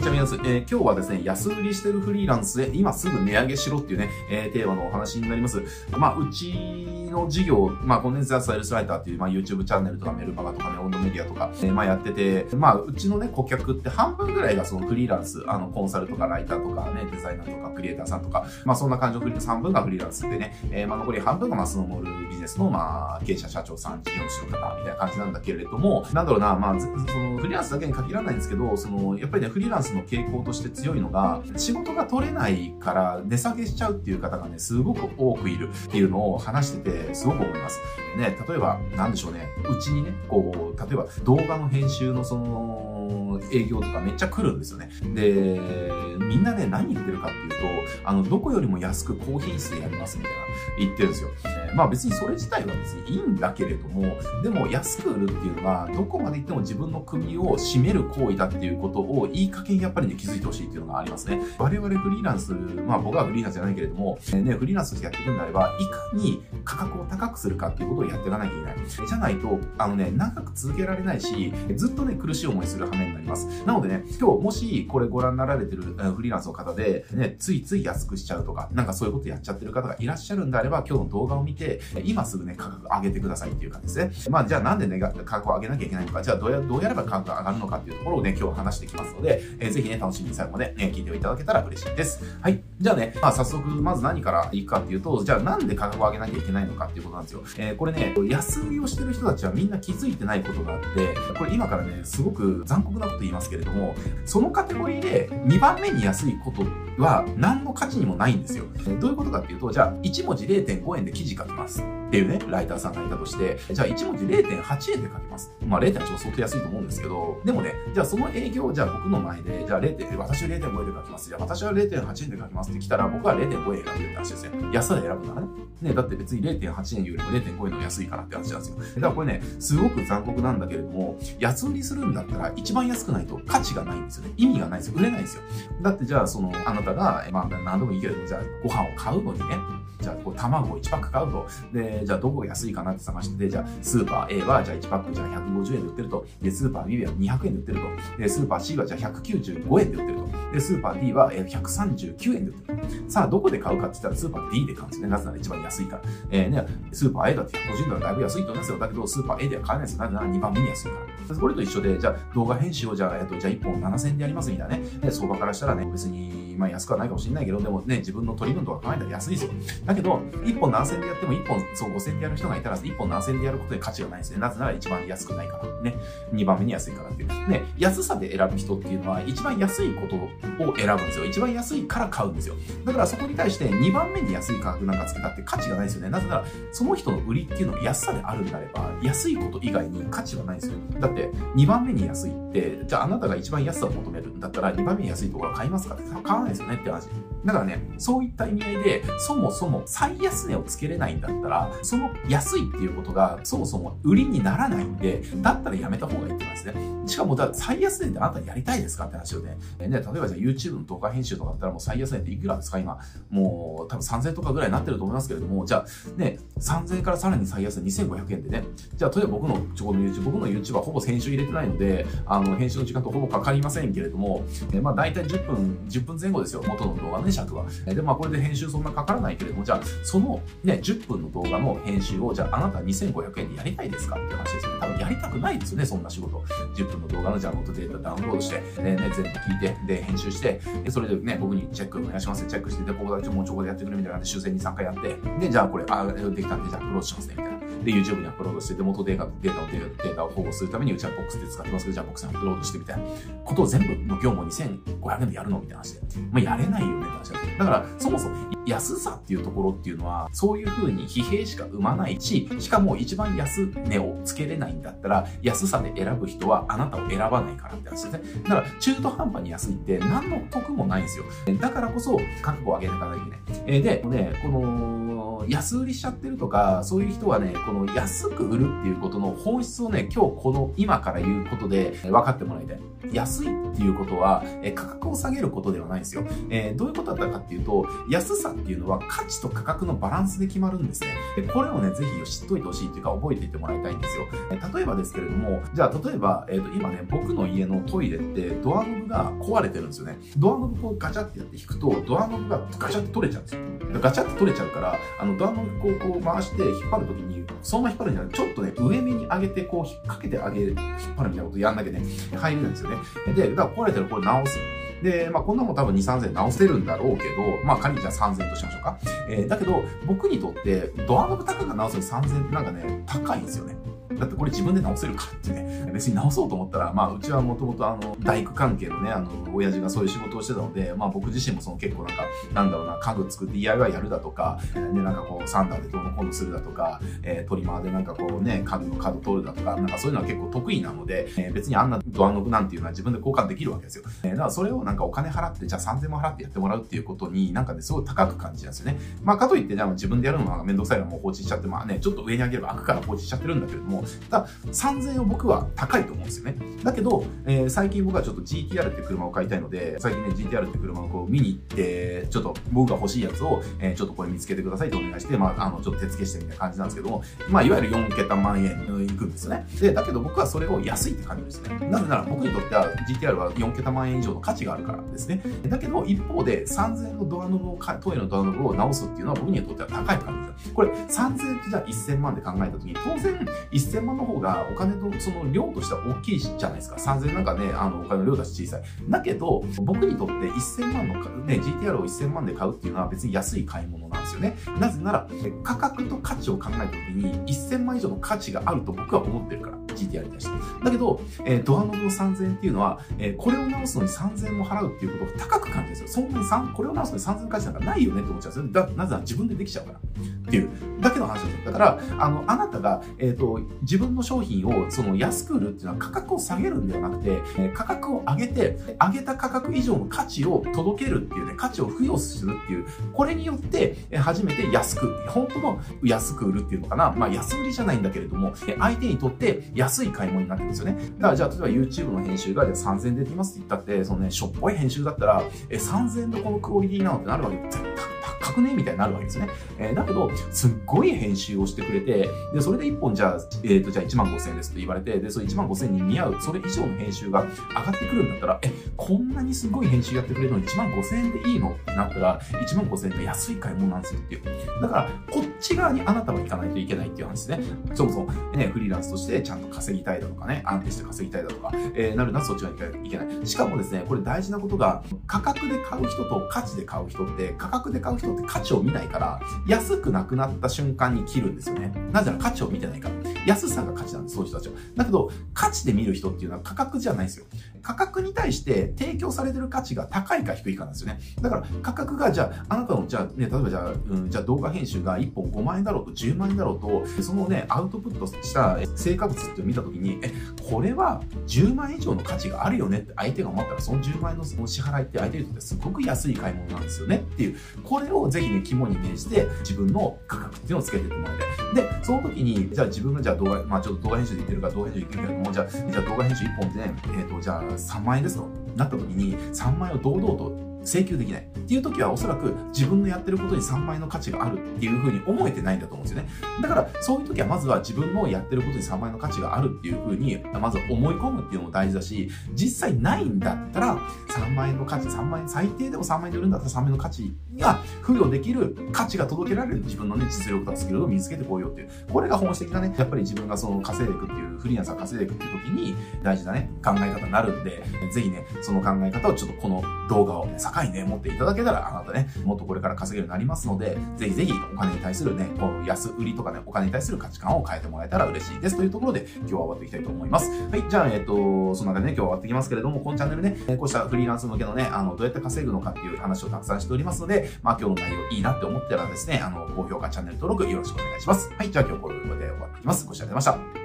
ちは、皆さん。えー、今日はですね、安売りしてるフリーランスで今すぐ値上げしろっていうね、えー、テーマのお話になります。まあ、うちの事業、まあ、コンデンサーセールスライターっていう、まあ、YouTube チャンネルとかメルマガとかね、温度メディアとか、えー、まあ、やってて、まあ、うちのね、顧客って半分ぐらいがそのフリーランス、あの、コンサルとかライターとかね、デザイナーとかクリエイターさんとか、まあ、そんな感じのフリー半分がフリーランスでね、えー、まあ、残り半分がまあ、スノーモールビジネスの、まあ、経営者、社長さん、事業主の方、みたいな感じなんだけれども、なんだろうな、まあ、その、フリーランスだけに限らないんですけど、その、やっぱりね、フリーランスの傾向として強いのが、仕事が取れないから値下げしちゃうっていう方がね、すごく多くいるっていうのを話してて、すごく思います。ね、例えば、なんでしょうね、うちにね、こう、例えば動画の編集のその、営業とかめっちゃ来るんですよね。で、みんなね、何言ってるかっていう、あの、どこよりも安く高品質でやりますみたいな言ってるんですよ。まあ別にそれ自体は別にいいんだけれども、でも安く売るっていうのは、どこまで行っても自分の首を絞める行為だっていうことをいい加減やっぱりね気づいてほしいっていうのがありますね。我々フリーランス、まあ僕はフリーランスじゃないけれども、ね、フリーランスとしてやっていくんであれば、いかに価格を高くするかっていうことをやっていかなきゃいけない。じゃないと、あのね、長く続けられないし、ずっとね、苦しい思いする羽目になります。なのでね、今日もしこれご覧になられてるフリーランスの方で、ね、ついつい安くしちゃうとか、なんかそういうことやっちゃってる方がいらっしゃるんであれば、今日の動画を見て、今すぐね、価格上げてくださいっていう感じですね。まあ、じゃあなんでね、価格を上げなきゃいけないのか、じゃあどうやどうやれば価格が上がるのかっていうところをね、今日話していきますので、えー、ぜひね、楽しみに最後まで、ね、聞いていただけたら嬉しいです。はい。じゃあね、まあ早速、まず何からいくかっていうと、じゃあなんで価格を上げなきゃいけないのかっていうことなんですよ。えー、これね、安売りをしてる人たちはみんな気づいてないことがあって、これ今からね、すごく残酷なこと言いますけれども、そのカテゴリーで2番目に安いことは何の価値にもないんですよ。どういうことかっていうと、じゃあ1文字0.5円で記事書きます。っていうね、ライターさんがいたとして、じゃあ1文字0.8円で書きます。まあ0.8は相当安いと思うんですけど、でもね、じゃあその営業じゃあ僕の前で、じゃあ 0. 私は0.5円で書きます。じゃあ私は0.8円で書きますって来たら、僕は0.5円選べるって話ですよ。安さで選ぶならね。ね、だって別に0.8円よりも0.5円の安いからって話なんですよ。だからこれね、すごく残酷なんだけれども、安売りするんだったら一番安くないと価値がないんですよね。意味がないですよ。売れないんですよ。だってじゃあその、あなたが、まあ何でもいいけれども、じゃあご飯を買うのにね、じゃあこう卵を1パック買うと。で、じゃあどこが安いかなって探してて、じゃあスーパー A はじゃあ1パックじゃあ150円で売ってると。で、スーパー B は200円で売ってると。で、スーパー C はじゃあ195円で売ってると。で、スーパー D は139円で売ってると。さあ、どこで買うかって言ったらスーパー D で買うんですね。なぜなら一番安いから。えー、ね、スーパー A だって150円だらだいぶ安いと思いますよ。だけど、スーパー A では買えないですよ。なぜなら2番目に安いから。これと一緒で、じゃあ動画編集をじゃあ、えっと、じゃあ1本7000円でやりますみたいなね。で、相場からしたらね、別に、まあ安くはないかもしれないけど、でもね、自分の取り分とか考えたら安いですよ。だけど、1本何千でやっても1本、そう5000でやる人がいたら、1本何千でやることで価値がないですね。なぜなら一番安くないから。ね。2番目に安いからっていう。ね、安さで選ぶ人っていうのは、一番安いことを選ぶんですよ。一番安いから買うんですよ。だからそこに対して2番目に安い価格なんかつけたって価値がないですよね。なぜなら、その人の売りっていうのは安さであるんであれば、安いこと以外に価値はないですよ。だって、2番目に安いって、じゃああなたが一番安さを求めるんだったら、2番目に安いところは買いますかって買わないですよねって話。だからね、そういった意味合いで、そもそも最安値をつけれないんだったら、その安いっていうことがそもそも売りにならないんで、だったらやめた方がいいってますね。しかも、だ最安値ってあなたやりたいですかって話をね。ね、例えばじゃあ YouTube の動画編集とかだったらもう最安値っていくらですか？今。もう多分3000とかぐらいになってると思いますけれども、じゃあね、3000からさらに最安値2500円でね。じゃあ例えば僕のちょこの YouTube、僕の YouTube はほぼ編集入れてないので、あの、編集の時間とほぼかかりませんけれども、えまあ大体10分、10分前後ですよ。元の動画のね、尺は。で、まあこれで編集そんなかからないけれども、じゃあそのね、10分の動画の編集を、じゃああなた2500円でやりたいですかっていう話ですよね。多分やりたくないですよね、そんな仕事。10分の動画のじゃあ元データダウンロードして、ね、ね全部聞いて、で、編集して、で、それでね、僕にチェックお願いします。チェックして、で、ここだけもうちょこでやってくれみたいなんで、修正に3回やって、で、じゃあこれ、あ、できたんで、じゃあアップロードしますね、みたいな。で、YouTube にアップロードして、で、元データデータをデータを保護するために、うちはボックスで使ってますけど、じゃあボックスにアップロードしてみたいなことを全部の業務を2500円でやるのみたいな話で。まあ、やれないよねって話だだから、そもそも安さっていうところっていうのは、そういう風に疲弊しか生まないし、しかも一番安値をつけれないんだったら、安さで選ぶ人はあなたを選ばないからって話ですね。だから、中途半端に安いって何の得もないんですよ。だからこそ、覚悟を上げていかなきゃいけない。えー、で、ね、この、安売りしちゃってるとか、そういう人はね、この安く売るっていうことの本質をね、今日この今から言うことで分かってもらいたい。安いっていうことは、え価格を下げることではないんですよ。えー、どういうことだったかっていうと、安さっていうのは価値と価格のバランスで決まるんですね。でこれをね、ぜひ知っといてほしいっていうか覚えていてもらいたいんですよ。え例えばですけれども、じゃあ例えば、えっ、ー、と今ね、僕の家のトイレってドアノブが壊れてるんですよね。ドアノブをガチャってやって引くと、ドアノブがガチャって取れちゃうんですよ。ガチャって取れちゃうから、あのドアノブをこう回して引っ張るときに、そのまま引っ張るんじゃなくてちょっとね、上目に上げてこう引っ掛けてあげる、引っ張るみたいなことやんなきゃね、入れないんですよね。で、だから壊れてるこれ直す。で、まあ、こんなもん多分2、3000直せるんだろうけど、まあ、仮にじゃあ3000としましょうか。えー、だけど、僕にとって、ドアノブ高く直すのに3000ってなんかね、高いんですよね。だってこれ自分で直せるかってね、別に直そうと思ったら、まあ、うちはもともとあの、大工関係のね、あの、親父がそういう仕事をしてたので、まあ僕自身もその結構なんか、なんだろうな、家具作って DIY やるだとか、ね、なんかこう、サンダーでどうのこうのするだとか、えー、トリマーでなんかこうね、家具の角取るだとか、なんかそういうのは結構得意なので、えー、別にあんなドアノブなんていうのは自分で交換できるわけですよ。えー、だからそれをなんかお金払って、じゃあ3000も払ってやってもらうっていうことに、なんかね、すごい高く感じなんですよね。まあかといって、じゃあ自分でやるのはめんどくさいのもう放置しちゃって、まあね、ちょっと上に上げれば開くから放置しちゃってるんだけれども、だ、3000円を僕は高いと思うんですよね。だけど、えー、最近僕はちょっと GTR って車を買いたいので、最近ね、GTR って車をこう見に行って、ちょっと僕が欲しいやつを、えー、ちょっとこれ見つけてくださいとお願いして、まあ、あの、ちょっと手付けしてみたいな感じなんですけども、まあ、いわゆる4桁万円いくんですよね。で、だけど僕はそれを安いって感じですね。なぜなら僕にとっては GTR は4桁万円以上の価値があるからですね。だけど、一方で3000円のドアノブを、トイレのドアノブを直すっていうのは僕にとっては高い感じです。これ、3000円ってじゃあ1000万で考えたときに、当然1000万の方がお金とその量としては大きいじゃないですか。3000なんかね、あの、お金の量だし小さい。だけど、僕にとって1000万の、ね、GTR を1000万で買うっていうのは別に安い買い物なんですよね。なぜなら、価格と価値を考えた時に1000万以上の価値があると僕は思ってるから。GTR に対して。だけど、えー、ドアノブの3000っていうのは、えー、これを直すのに3000円も払うっていうことが高く感じるんですよ。そんなに3、これを直すのに3000円価値なんかないよねって思っちゃうんですよ。だなぜなら自分でできちゃうから。っていう、だけの話ですよ。だから、あの、あなたが、えっ、ー、と、自分の商品を、その、安く売るっていうのは価格を下げるんではなくて、価格を上げて、上げた価格以上の価値を届けるっていうね、価値を付与するっていう、これによって、初めて安く、本当の安く売るっていうのかな。まあ、安売りじゃないんだけれども、相手にとって安い買い物になってるんですよね。だから、じゃあ、例えば YouTube の編集が、じゃあ3000円でできますって言ったって、そのね、しょっぽい編集だったら、え、3000円のこのクオリティなのってなるわけ絶対高くねみたいになるわけですね。えー、だけど、すっごい編集をしてくれて、で、それで1本じゃあ、えっ、ー、と、じゃあ1万5千円ですと言われて、で、その1万5千円に見合う、それ以上の編集が上がってくるんだったら、え、こんなにすごい編集やってくれるのに1万5千円でいいのってなったら、1万5千円って安い買い物なんですよっていう。だから、こっち側にあなたは行かないといけないっていう話ですね。そもそも、ね、フリーランスとしてちゃんと稼ぎたいだとかね、安定して稼ぎたいだとか、えー、なるなそっち側に行けない。しかもですね、これ大事なことが、価格で買う人と価値で買う人って、価格で買う人って価値を見ないから、安くなくなった瞬間に切るんですよね。なぜなら価値を見てないから。安さが価値なんです、そういう人たちは。だけど、価値で見る人っていうのは価格じゃないんですよ。価格に対して提供されてる価値が高いか低いかなんですよね。だから価格が、じゃあ、あなたの、じゃあね、例えばじゃあ、うん、じゃあ動画編集が1本5万円だろうと10万円だろうと、そのね、アウトプットした成果物って見たときに、え、これは10万円以上の価値があるよねって相手が思ったら、その10万円のその支払いって相手にとってすごく安い買い物なんですよねっていう、これをぜひね、肝に銘じて自分の価格っていうのをつけていってもらいたい。で、その時に、じゃあ自分がじゃあ動画、まあちょっと動画編集で言ってるから動画編集で言ってるけども、じゃあ、じゃあ動画編集1本でね、えっ、ー、と、じゃあ3万円ですとなった時に、3万円を堂々と請求できないっていう時はおそらく自分のやってることに3倍の価値があるっていうふうに思えてないんだと思うんですよね。だからそういう時はまずは自分のやってることに3倍の価値があるっていうふうにまず思い込むっていうのも大事だし、実際ないんだったら3万円の価値、3万円、最低でも3万円で売るんだったら3万円の価値が付与できる価値が届けられる自分のね、実力とかスキルを見つけてこうよっていう。これが本質的なね、やっぱり自分がその稼いでいくっていう、フリーランスが稼いでいくっていう時に大事なね、考え方になるんで、ぜひね、その考え方をちょっとこの動画をね境にね、持っていただけたら、あなたね、もっとこれから稼げるようになりますので、ぜひぜひお金に対するね、こう安売りとかね、お金に対する価値観を変えてもらえたら嬉しいです。というところで、今日は終わっていきたいと思います。はい、じゃあ、えっ、と、その中でね、今日は終わってきますけれども、このチャンネルね、こうしたフリーランス向けのね、あの、どうやって稼ぐのかっていう話をたくさんしておりますので、まあ今日の内容いいなって思ったらですね、あの、高評価、チャンネル登録よろしくお願いします。はい、じゃあ今日これで終わっていきます。ご視聴ありがとうございました。